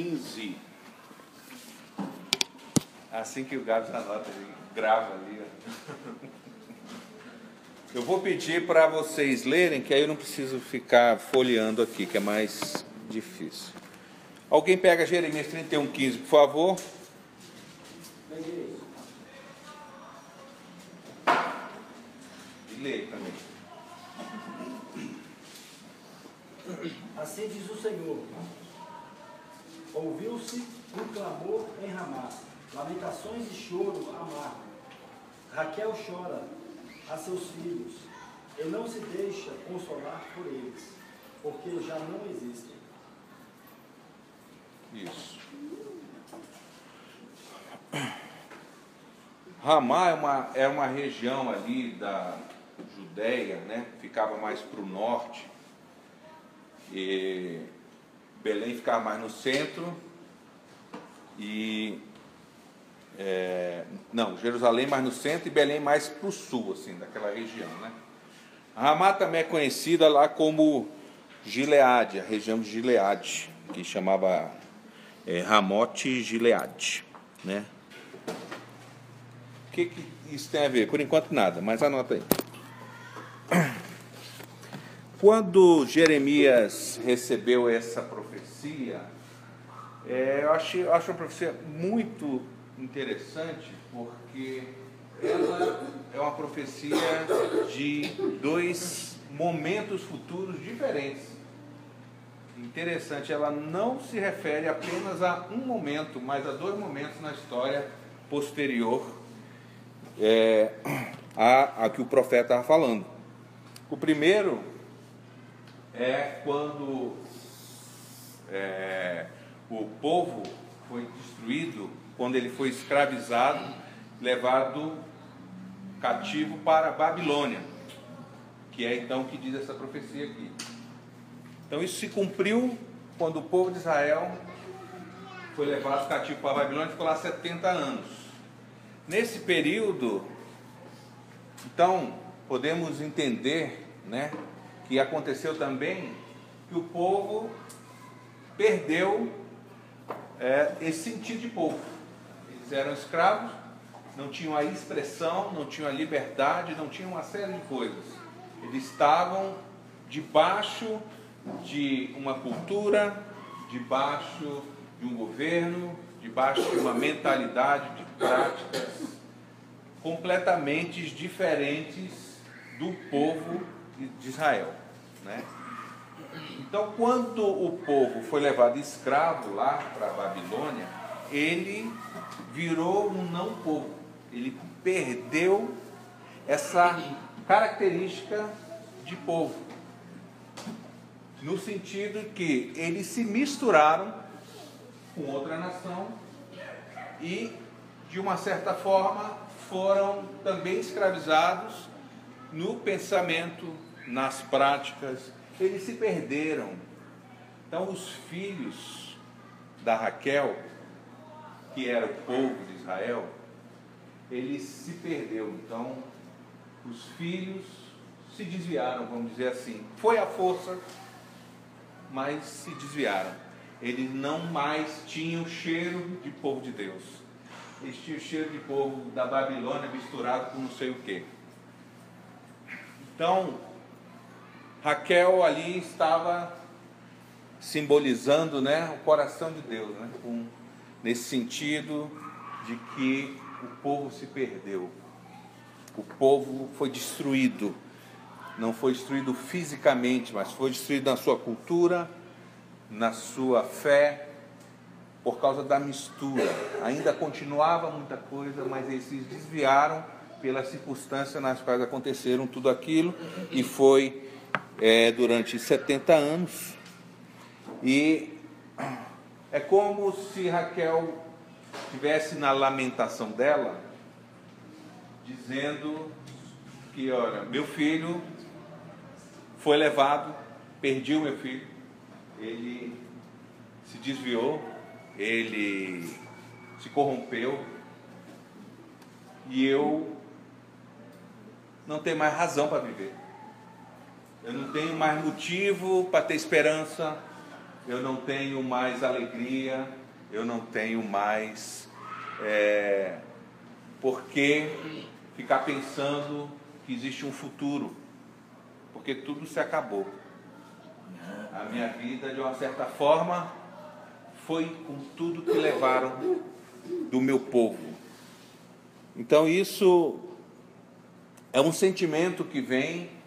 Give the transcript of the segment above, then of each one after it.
Jeremias 31, 15. Assim que o Gabs anota, ele grava ali. Eu vou pedir para vocês lerem, que aí eu não preciso ficar folheando aqui, que é mais difícil. Alguém pega Jeremias 31, 15, por favor. E também. Assim diz o Senhor: Ouviu-se um clamor em Ramá, lamentações e choro amargo. Raquel chora a seus filhos e não se deixa consolar por eles, porque já não existem. Isso. Ramá é uma, é uma região ali da Judéia, né? ficava mais para o norte. E Belém ficava mais no centro. E é, não, Jerusalém mais no centro e Belém mais para o sul, assim, daquela região, né? Ramá também é conhecida lá como Gileade, a região de Gileade, que chamava é, Ramote Gileade, né? O que, que isso tem a ver? Por enquanto nada, mas anota aí. Quando Jeremias recebeu essa profecia, é, eu acho, acho uma profecia muito interessante porque ela é uma profecia de dois momentos futuros diferentes. Interessante, ela não se refere apenas a um momento, mas a dois momentos na história posterior é, a, a que o profeta estava falando. O primeiro é quando é, o povo foi destruído quando ele foi escravizado, levado cativo para a Babilônia, que é então o que diz essa profecia aqui. Então isso se cumpriu quando o povo de Israel foi levado cativo para a Babilônia e ficou lá 70 anos. Nesse período, então, podemos entender né, que aconteceu também que o povo perdeu é, esse sentido de povo eram escravos, não tinham a expressão, não tinham a liberdade, não tinham uma série de coisas. Eles estavam debaixo de uma cultura, debaixo de um governo, debaixo de uma mentalidade, de práticas completamente diferentes do povo de Israel. Né? Então, quando o povo foi levado escravo lá para a Babilônia, ele virou um não povo. Ele perdeu essa característica de povo. No sentido que eles se misturaram com outra nação e, de uma certa forma, foram também escravizados no pensamento, nas práticas. Eles se perderam. Então, os filhos da Raquel que era o povo de Israel, ele se perdeu. Então, os filhos se desviaram, vamos dizer assim. Foi a força, mas se desviaram. Eles não mais tinham cheiro de povo de Deus. Eles tinham cheiro de povo da Babilônia misturado com não sei o que. Então, Raquel ali estava simbolizando né, o coração de Deus, né, com nesse sentido de que o povo se perdeu, o povo foi destruído, não foi destruído fisicamente, mas foi destruído na sua cultura, na sua fé, por causa da mistura. Ainda continuava muita coisa, mas eles se desviaram pelas circunstâncias nas quais aconteceram tudo aquilo, e foi é, durante 70 anos. E é como se Raquel tivesse na lamentação dela, dizendo que, olha, meu filho foi levado, perdi o meu filho, ele se desviou, ele se corrompeu e eu não tenho mais razão para viver. Eu não tenho mais motivo para ter esperança, eu não tenho mais alegria, eu não tenho mais é, por que ficar pensando que existe um futuro, porque tudo se acabou. A minha vida, de uma certa forma, foi com tudo que levaram do meu povo. Então, isso é um sentimento que vem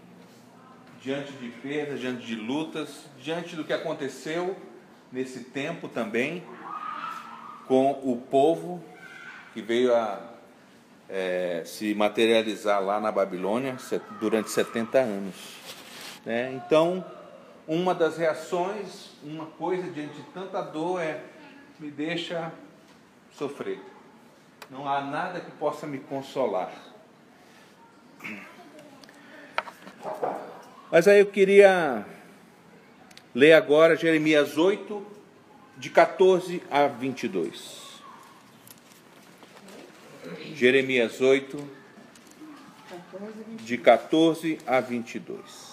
diante de perdas, diante de lutas, diante do que aconteceu nesse tempo também com o povo que veio a é, se materializar lá na Babilônia durante 70 anos. Né? Então, uma das reações, uma coisa diante de tanta dor é me deixa sofrer. Não há nada que possa me consolar. Mas aí eu queria ler agora Jeremias 8, de 14 a 22. Jeremias 8, de 14 a 22.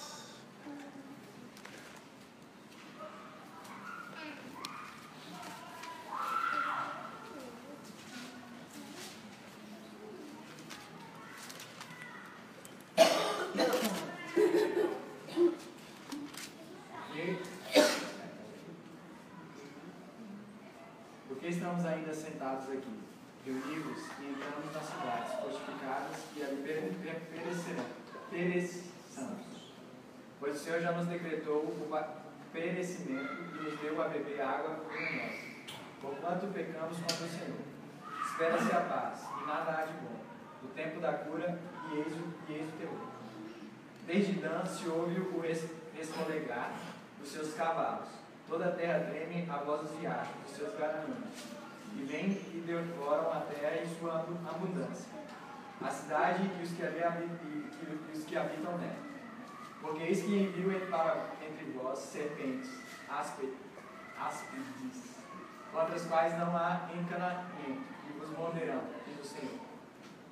Perecimento e nos deu a beber água venenosa. Porquanto pecamos contra o Senhor. Espera-se a paz, e nada há de bom. O tempo da cura, e eis o, e eis o terror. Desde Dan se ouve o resmolegar dos seus cavalos. Toda a terra treme a voz dos riachos, dos seus garanhuns. E vêm e devoram a terra em sua abundância. A cidade e os que, ali habitam, e os que habitam nela porque eis que envio para entre vós serpentes áspides, contra as quais não há encanamento, e vos morderão, diz o Senhor.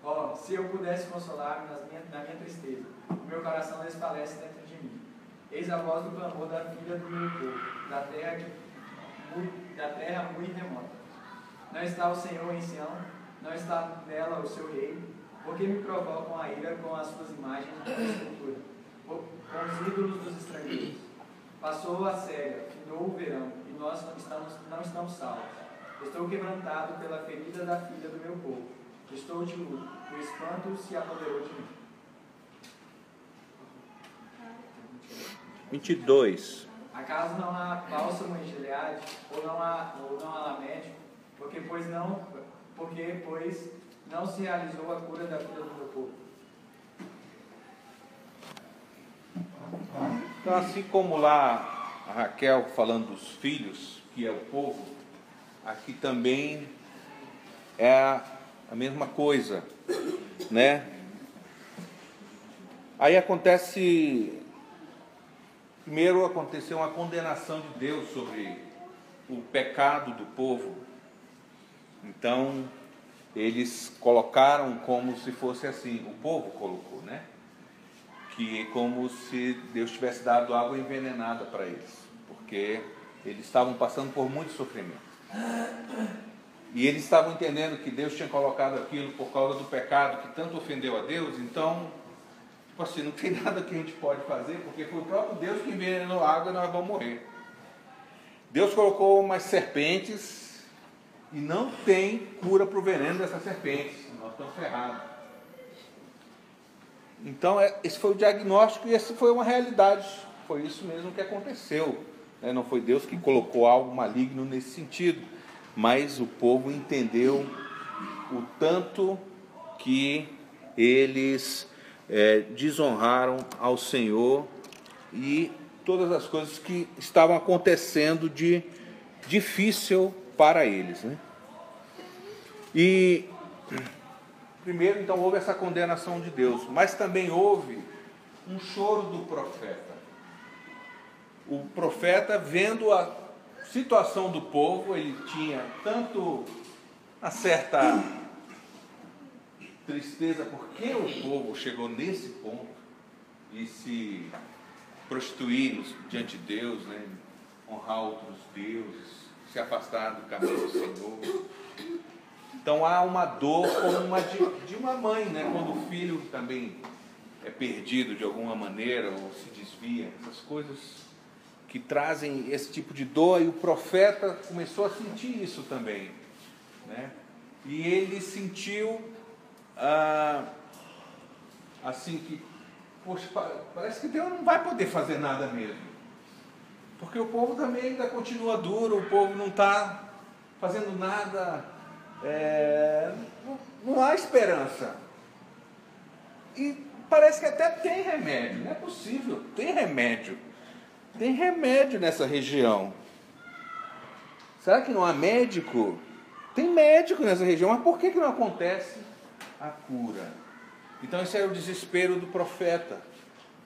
Ó, oh, se eu pudesse consolar-me na minha tristeza, o meu coração desfalece dentro de mim. Eis a voz do clamor da filha do meu povo, da terra, da terra muito remota. Não está o Senhor em Sião, não está nela o seu rei, porque me provocam a ira com as suas imagens de escultura com os ídolos dos estrangeiros. Passou a cega, findou o verão, e nós não estamos, não estamos salvos. Estou quebrantado pela ferida da filha do meu povo. Estou de luto, o espanto se apoderou de mim. 22. Acaso não há bálsamo em Gileade, ou não há, ou não há médico? Porque pois não, porque pois não se realizou a cura da filha do meu povo. Então, assim como lá a Raquel falando dos filhos, que é o povo, aqui também é a mesma coisa, né? Aí acontece, primeiro aconteceu uma condenação de Deus sobre o pecado do povo. Então, eles colocaram como se fosse assim, o povo colocou, né? que como se Deus tivesse dado água envenenada para eles, porque eles estavam passando por muito sofrimento. E eles estavam entendendo que Deus tinha colocado aquilo por causa do pecado que tanto ofendeu a Deus, então, tipo assim, não tem nada que a gente pode fazer, porque foi o próprio Deus que envenenou a água e nós vamos morrer. Deus colocou umas serpentes e não tem cura para o veneno dessas serpentes, nós estamos ferrados. Então, é, esse foi o diagnóstico e essa foi uma realidade. Foi isso mesmo que aconteceu. Né? Não foi Deus que colocou algo maligno nesse sentido, mas o povo entendeu o tanto que eles é, desonraram ao Senhor e todas as coisas que estavam acontecendo de difícil para eles. Né? E Primeiro, então, houve essa condenação de Deus, mas também houve um choro do profeta. O profeta, vendo a situação do povo, ele tinha tanto uma certa tristeza porque o povo chegou nesse ponto e se prostituir diante de Deus, né? honrar outros deuses, se afastar do caminho do Senhor. Então há uma dor como uma de, de uma mãe, né? quando o filho também é perdido de alguma maneira ou se desvia, essas coisas que trazem esse tipo de dor, e o profeta começou a sentir isso também. Né? E ele sentiu ah, assim que, poxa, parece que Deus não vai poder fazer nada mesmo. Porque o povo também ainda continua duro, o povo não está fazendo nada, é, não, há esperança. E parece que até tem remédio, não é possível, tem remédio. Tem remédio nessa região. Será que não há médico? Tem médico nessa região, mas por que, que não acontece a cura? Então esse era o desespero do profeta,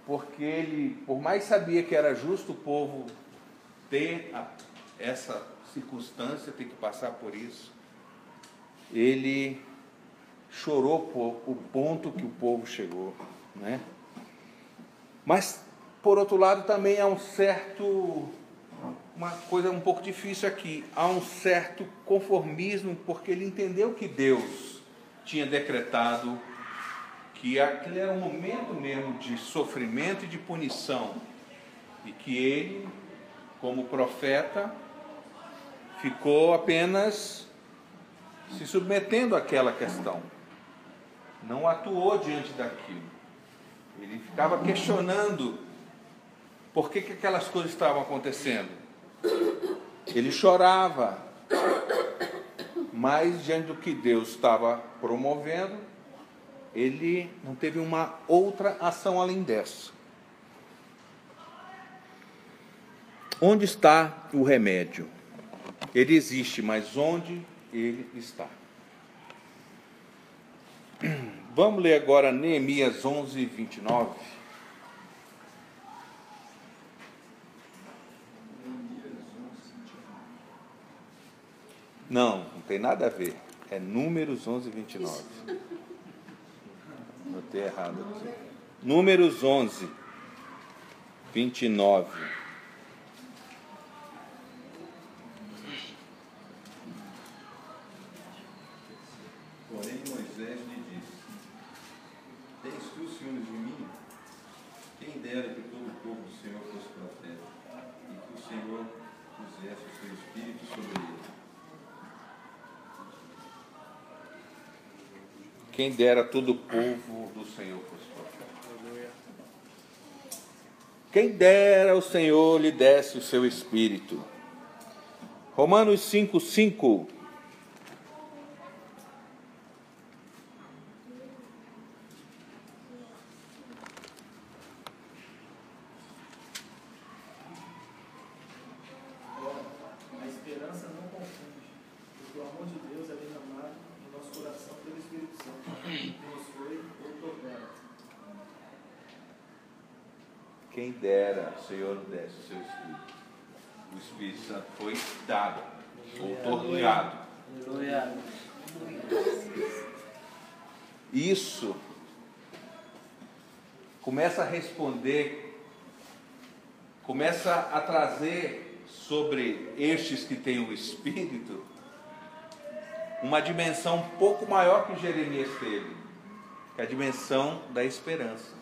porque ele, por mais sabia que era justo o povo ter a, essa circunstância, ter que passar por isso, ele chorou por o ponto que o povo chegou, né? Mas por outro lado também há um certo uma coisa um pouco difícil aqui, há um certo conformismo porque ele entendeu que Deus tinha decretado que aquele era um momento mesmo de sofrimento e de punição e que ele, como profeta, ficou apenas se submetendo àquela questão. Não atuou diante daquilo. Ele ficava questionando por que, que aquelas coisas estavam acontecendo. Ele chorava, mas diante do que Deus estava promovendo, ele não teve uma outra ação além dessa. Onde está o remédio? Ele existe, mas onde ele está? Vamos ler agora Neemias 11, 29. Não, não tem nada a ver. É Números 11, 29. Notei errado aqui. Números 11, 29. Quem dera todo o povo do Senhor fosse profeta. Quem dera o Senhor lhe desse o seu espírito. Romanos 5, 5. A esperança não confunde, porque o amor de Deus é derramado no nosso coração pelo Espírito Santo, que nos foi outorgado. Quem dera o Senhor desse o seu espírito. O Espírito Santo foi dado, outorgado. Isso começa a responder, começa a trazer sobre estes que têm o Espírito uma dimensão um pouco maior que Jeremias teve, que é a dimensão da esperança.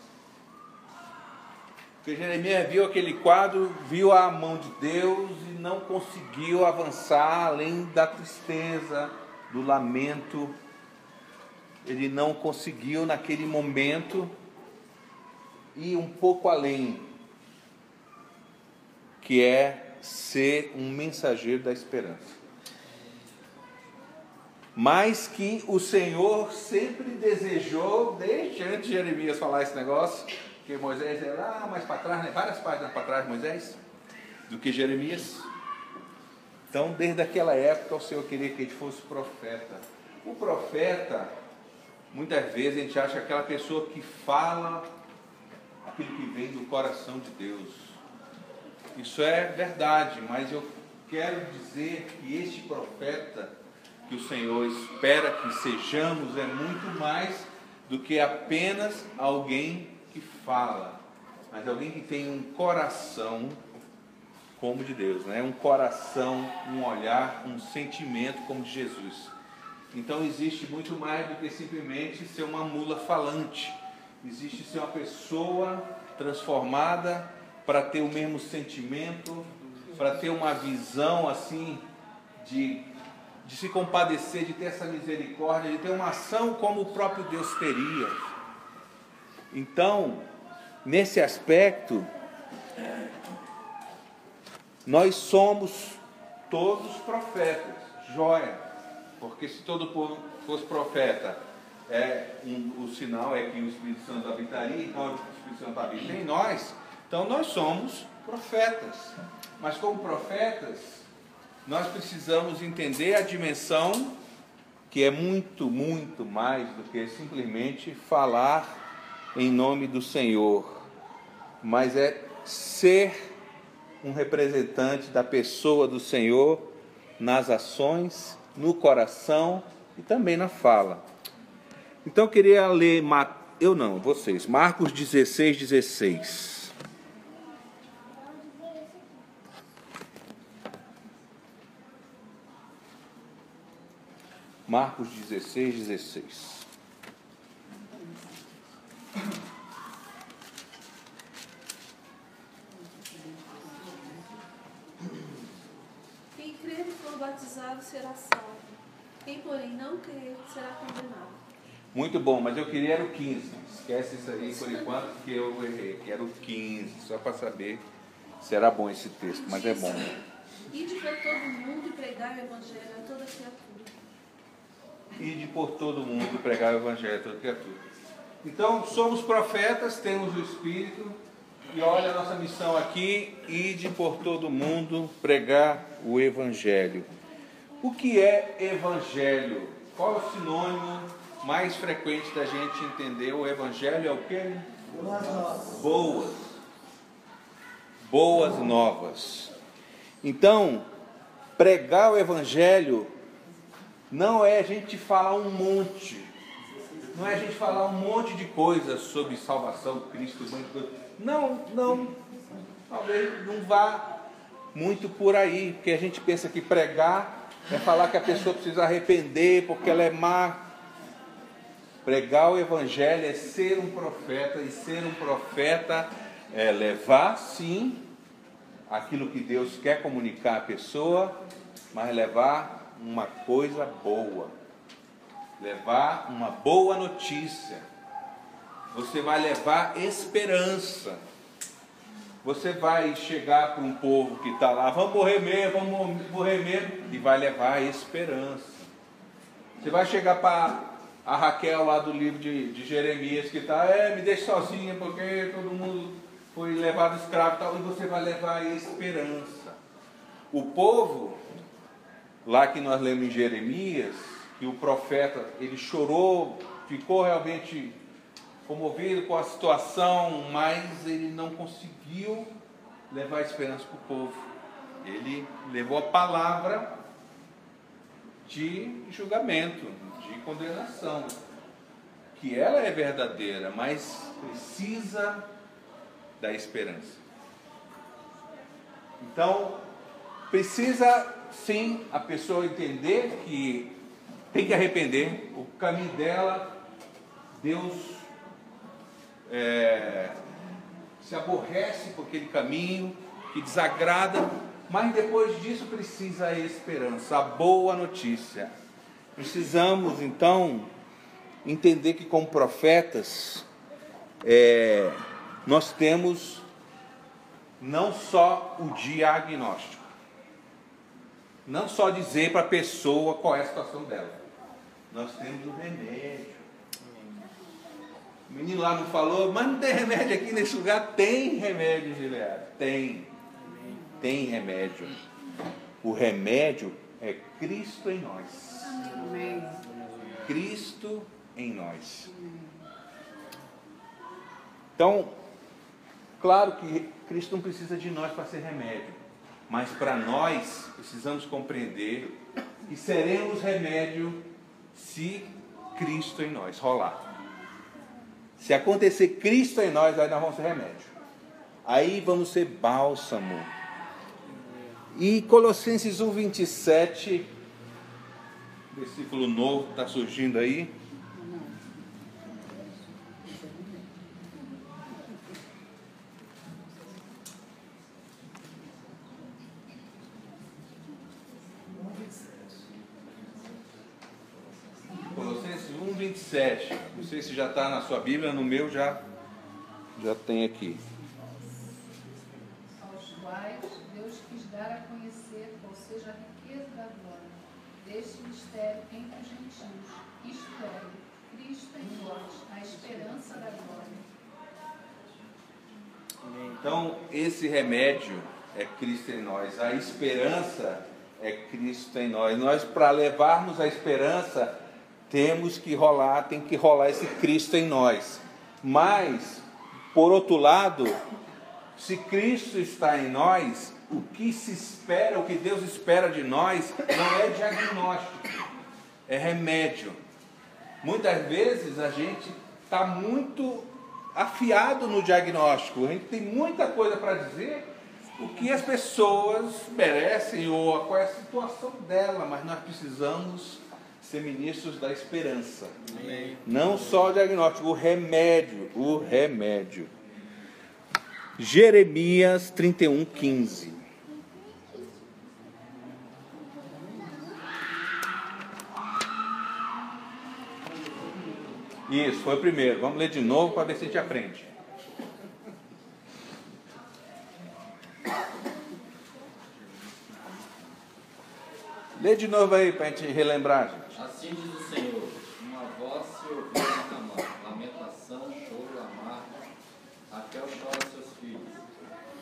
Porque Jeremias viu aquele quadro, viu a mão de Deus e não conseguiu avançar além da tristeza, do lamento. Ele não conseguiu naquele momento ir um pouco além, que é ser um mensageiro da esperança. Mas que o Senhor sempre desejou, desde antes de Jeremias falar esse negócio, que Moisés é lá mais para trás, né? várias páginas para trás, Moisés, do que Jeremias. Então, desde aquela época, o Senhor queria que ele fosse profeta. O profeta, muitas vezes, a gente acha aquela pessoa que fala aquilo que vem do coração de Deus. Isso é verdade, mas eu quero dizer que este profeta que o Senhor espera que sejamos é muito mais do que apenas alguém que fala, mas alguém que tem um coração como de Deus, né? um coração, um olhar, um sentimento como de Jesus. Então existe muito mais do que simplesmente ser uma mula falante. Existe ser uma pessoa transformada para ter o mesmo sentimento, para ter uma visão assim de, de se compadecer, de ter essa misericórdia, de ter uma ação como o próprio Deus teria. Então, nesse aspecto, nós somos todos profetas, joia, porque se todo povo fosse profeta, é, um, o sinal é que o Espírito Santo habitaria, então o Espírito Santo habita em nós, então nós somos profetas. Mas como profetas, nós precisamos entender a dimensão que é muito, muito mais do que simplesmente falar em nome do Senhor, mas é ser um representante da pessoa do Senhor nas ações, no coração e também na fala. Então eu queria ler, eu não, vocês, Marcos 16, 16. Marcos 16, 16. Quem crer e for batizado será salvo. Quem, porém, não crer será condenado. Muito bom, mas eu queria era o 15. Esquece isso aí por enquanto, que eu errei. Quero o 15, só para saber se era bom esse texto, mas é bom. Ide para todo mundo e pregar o evangelho a toda criatura e de por todo mundo pregar o evangelho a toda criatura. Então, somos profetas, temos o Espírito, e olha a nossa missão aqui, ide por todo mundo pregar o evangelho. O que é evangelho? Qual é o sinônimo mais frequente da gente entender? O evangelho é o quê? Boas. Boas novas. Então, pregar o evangelho não é a gente falar um monte, não é a gente falar um monte de coisas sobre salvação, Cristo, não, não, talvez não vá muito por aí, porque a gente pensa que pregar é falar que a pessoa precisa arrepender porque ela é má. Pregar o Evangelho é ser um profeta, e ser um profeta é levar, sim, aquilo que Deus quer comunicar à pessoa, mas levar uma coisa boa, levar uma boa notícia. Você vai levar esperança. Você vai chegar para um povo que está lá, vamos morrer mesmo, vamos morrer mesmo, e vai levar esperança. Você vai chegar para a Raquel lá do livro de, de Jeremias, que está, é, me deixe sozinha, porque todo mundo foi levado escravo e tal, e você vai levar esperança. O povo lá que nós lemos em Jeremias, que o profeta ele chorou, ficou realmente comovido com a situação, mas ele não conseguiu levar esperança para o povo. Ele levou a palavra de julgamento, condenação, que ela é verdadeira, mas precisa da esperança. Então, precisa sim a pessoa entender que tem que arrepender, o caminho dela, Deus é, se aborrece por aquele caminho que desagrada, mas depois disso precisa a esperança, a boa notícia. Precisamos então entender que, como profetas, é, nós temos não só o diagnóstico, não só dizer para a pessoa qual é a situação dela. Nós temos o remédio. O menino lá não falou, mas não tem remédio aqui nesse lugar? Tem remédio, Gilead. Tem. Tem remédio. O remédio é Cristo em nós. Cristo em nós. Então, claro que Cristo não precisa de nós para ser remédio. Mas para nós, precisamos compreender que seremos remédio se Cristo em nós rolar. Se acontecer Cristo em nós, aí nós vamos ser remédio. Aí vamos ser bálsamo. E Colossenses 1, 27, versículo novo está surgindo aí. Colossenses 1, 27. Não sei se já está na sua Bíblia, no meu já, já tem aqui. aos quais Deus quis dar a conhecer qual seja a riqueza da glória deste mistério entre os gentios, isto é, Cristo em vós, a esperança da glória. Então, esse remédio é Cristo em nós, a esperança é Cristo em nós. Nós, para levarmos a esperança, temos que rolar, tem que rolar esse Cristo em nós. Mas, por outro lado, se Cristo está em nós, o que se espera, o que Deus espera de nós, não é diagnóstico, é remédio. Muitas vezes a gente está muito afiado no diagnóstico, a gente tem muita coisa para dizer, o que as pessoas merecem ou qual é a situação dela, mas nós precisamos ser ministros da esperança. Amém. Não só o diagnóstico, o remédio, o remédio. Jeremias 31, 15. Isso, foi o primeiro. Vamos ler de novo para ver se a gente aprende. Lê de novo aí para a gente relembrar, gente. Assim diz o Senhor: uma voz se ouviu em Ramá, lamentação, choro, amargo. Raquel chora seus filhos.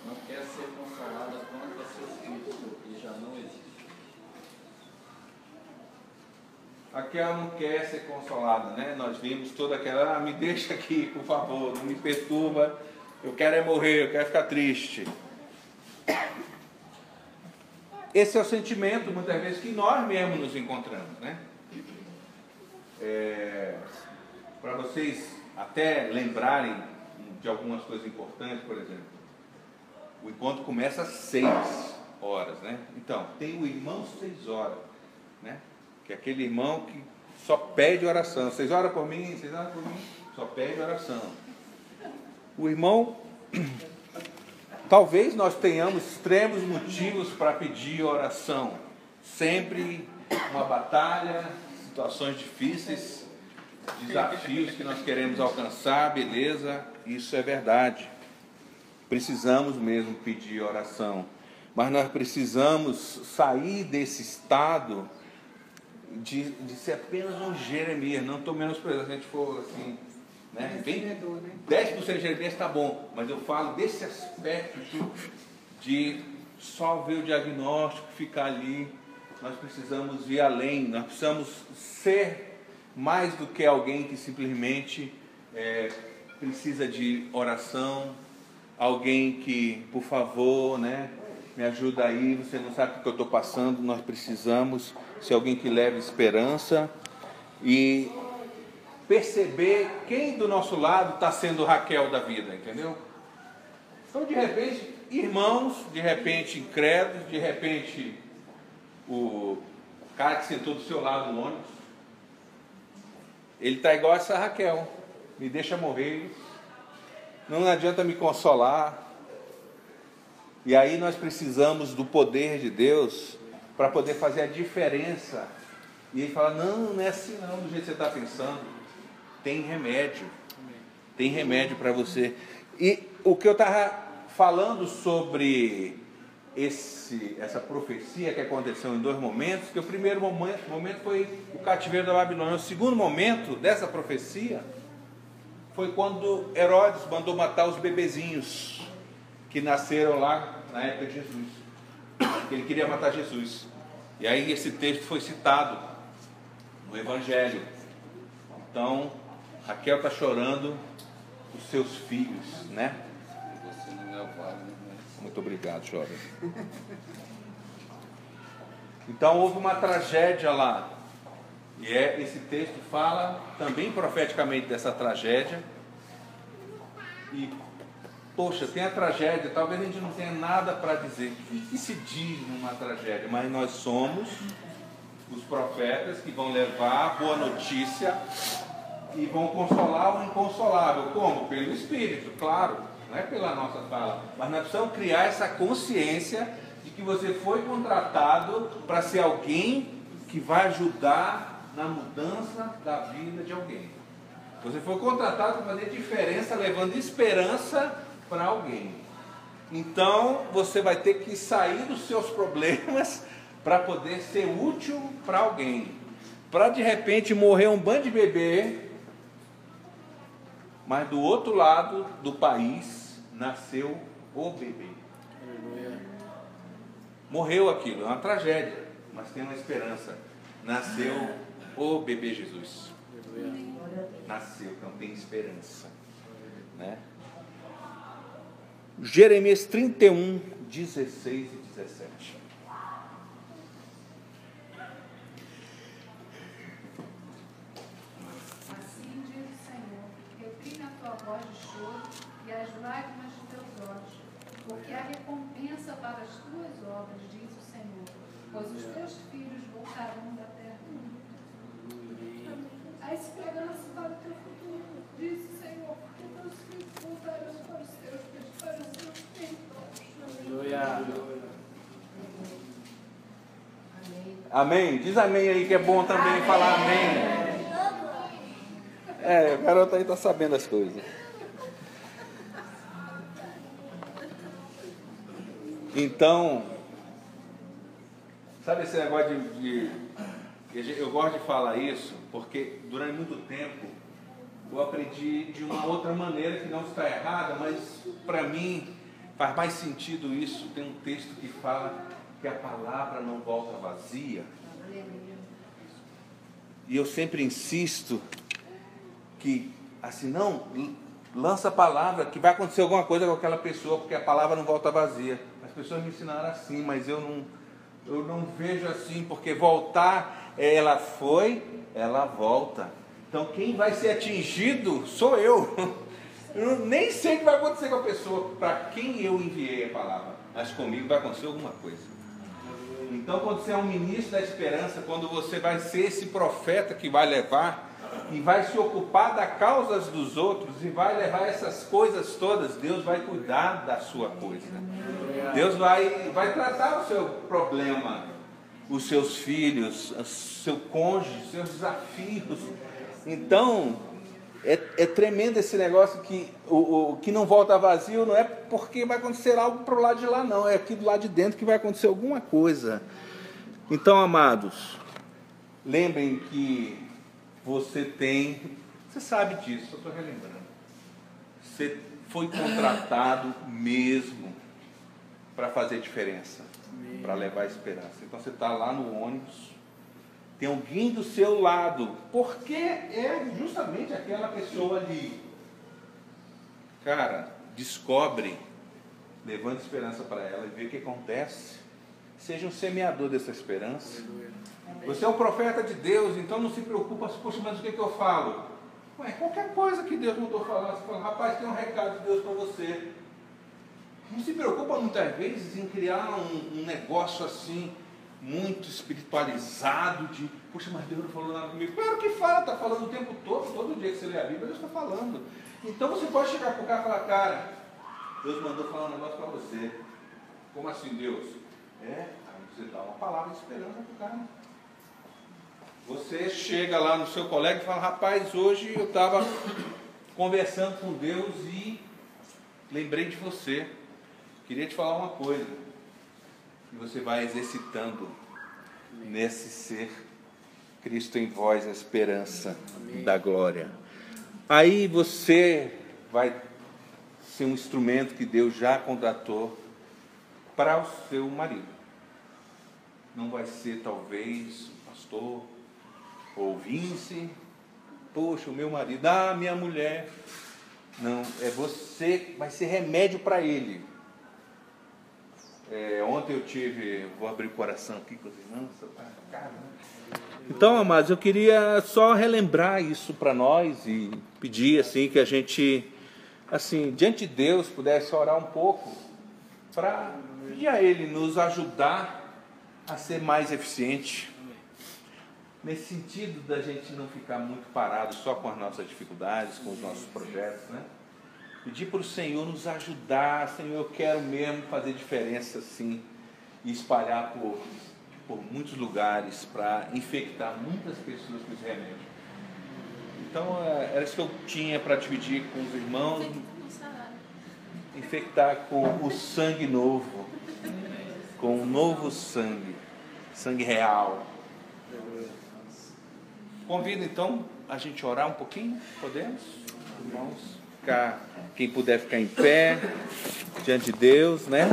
Não quer ser consolada quanto a seus filhos, porque já não existe. Aquela não quer ser consolada, né? Nós vimos toda aquela, ah, me deixa aqui, por favor, não me perturba. Eu quero é morrer, eu quero ficar triste. Esse é o sentimento, muitas vezes, que nós mesmos nos encontramos, né? É, Para vocês até lembrarem de algumas coisas importantes, por exemplo, o encontro começa às seis horas, né? Então, tem o irmão seis horas, né? Que é aquele irmão que só pede oração. Seis horas por mim, seis horas por mim, só pede oração. O irmão, talvez nós tenhamos extremos motivos para pedir oração. Sempre uma batalha, situações difíceis, desafios que nós queremos alcançar, beleza, isso é verdade. Precisamos mesmo pedir oração, mas nós precisamos sair desse estado de, de ser apenas um Jeremias, não estou menosprezando, se a gente for assim, né? Bem, 10% de Jeremias está bom, mas eu falo desse aspecto de só ver o diagnóstico, ficar ali. Nós precisamos ir além, nós precisamos ser mais do que alguém que simplesmente é, precisa de oração, alguém que, por favor, né, me ajuda aí, você não sabe o que eu estou passando, nós precisamos. Ser alguém que leve esperança. E perceber quem do nosso lado está sendo Raquel da vida, entendeu? Então, de repente, irmãos, de repente, incrédulos, de repente, o cara que sentou do seu lado no ônibus, ele está igual essa Raquel, me deixa morrer, não adianta me consolar. E aí nós precisamos do poder de Deus para poder fazer a diferença. E ele fala: não, não é assim não, do jeito que você está pensando. Tem remédio. Tem remédio para você. E o que eu estava falando sobre esse, essa profecia que aconteceu em dois momentos, que o primeiro momento, momento foi o cativeiro da Babilônia. O segundo momento dessa profecia foi quando Herodes mandou matar os bebezinhos que nasceram lá na época de Jesus. Ele queria matar Jesus. E aí esse texto foi citado no Evangelho. Então, Raquel está chorando os seus filhos, né? Você não é o né? Muito obrigado, jovem. Então houve uma tragédia lá. E é, esse texto fala também profeticamente dessa tragédia. E poxa, tem a tragédia, talvez a gente não tenha nada para dizer. O que se diz numa tragédia? Mas nós somos os profetas que vão levar a boa notícia e vão consolar o inconsolável. Como? Pelo Espírito, claro, não é pela nossa fala. Mas nós precisamos criar essa consciência de que você foi contratado para ser alguém que vai ajudar na mudança da vida de alguém. Você foi contratado para fazer diferença, levando esperança para alguém. Então você vai ter que sair dos seus problemas para poder ser útil para alguém. Para de repente morrer um bando de bebê, mas do outro lado do país nasceu o bebê. Morreu aquilo, é uma tragédia, mas tem uma esperança. Nasceu o bebê Jesus. Nasceu, então tem esperança. Né? Jeremias 31, 16 e 17. Assim diz o Senhor: reprime a tua voz de choro e as lágrimas de teus olhos, porque há recompensa para as tuas obras, diz o Senhor, pois os teus filhos voltarão da terra. A esperança para o teu futuro, diz o Senhor, porque teus filhos voltarão para os teus para os seus territórios. Amém? Diz amém aí que é bom também falar amém. É, o garoto aí está sabendo as coisas. Então, sabe esse negócio de, de. Eu gosto de falar isso porque durante muito tempo eu aprendi de uma outra maneira que não está errada, mas para mim faz mais sentido isso. Tem um texto que fala que a palavra não volta vazia. E eu sempre insisto que, assim, não, lança a palavra, que vai acontecer alguma coisa com aquela pessoa, porque a palavra não volta vazia. As pessoas me ensinaram assim, mas eu não, eu não vejo assim, porque voltar, ela foi, ela volta. Então quem vai ser atingido sou eu. Eu nem sei o que vai acontecer com a pessoa, para quem eu enviei a palavra, mas comigo vai acontecer alguma coisa. Então, quando você é um ministro da esperança, quando você vai ser esse profeta que vai levar e vai se ocupar das causas dos outros e vai levar essas coisas todas, Deus vai cuidar da sua coisa. Deus vai, vai tratar o seu problema, os seus filhos, o seu cônjuge, seus desafios. Então, é, é tremendo esse negócio que o, o, que não volta vazio não é porque vai acontecer algo para o lado de lá, não. É aqui do lado de dentro que vai acontecer alguma coisa. Então, amados, lembrem que você tem. Você sabe disso, eu estou relembrando. Você foi contratado mesmo para fazer diferença, para levar esperança. Então você está lá no ônibus tem alguém do seu lado, porque é justamente aquela pessoa ali. Cara, descobre, levando esperança para ela e vê o que acontece. Seja um semeador dessa esperança. Você é um profeta de Deus, então não se preocupa, poxa, mas o que, que eu falo? Ué, qualquer coisa que Deus mandou falar, você fala, rapaz, tem um recado de Deus para você. Não se preocupa muitas vezes em criar um, um negócio assim, muito espiritualizado de, poxa, mas Deus não falou nada comigo. Claro que fala, está falando o tempo todo, todo dia que você lê a Bíblia, Deus está falando. Então você pode chegar para o cara e falar, cara, Deus mandou falar um negócio para você. Como assim, Deus? É, aí você dá uma palavra de esperança para o cara. Você chega lá no seu colega e fala, rapaz, hoje eu estava conversando com Deus e lembrei de você. Queria te falar uma coisa e você vai exercitando nesse ser Cristo em vós, a esperança Amém. da glória. Aí você vai ser um instrumento que Deus já contratou para o seu marido. Não vai ser talvez o pastor ou Vince, poxa, o meu marido, ah, minha mulher. Não, é você, vai ser remédio para ele. É, ontem eu tive, vou abrir o coração aqui com as irmãs. Então, amados, eu queria só relembrar isso para nós e pedir assim que a gente assim, diante de Deus, pudesse orar um pouco para pedir a Ele nos ajudar a ser mais eficiente. Nesse sentido da gente não ficar muito parado só com as nossas dificuldades, com os nossos projetos, né? Pedir para o Senhor nos ajudar, Senhor, eu quero mesmo fazer diferença sim e espalhar por, por muitos lugares para infectar muitas pessoas com esse remédio. Então é, era isso que eu tinha para dividir com os irmãos, infectar com o sangue novo, com o novo sangue, sangue real. Convido então a gente orar um pouquinho, podemos? Irmãos, ficar, quem puder ficar em pé diante de Deus, né?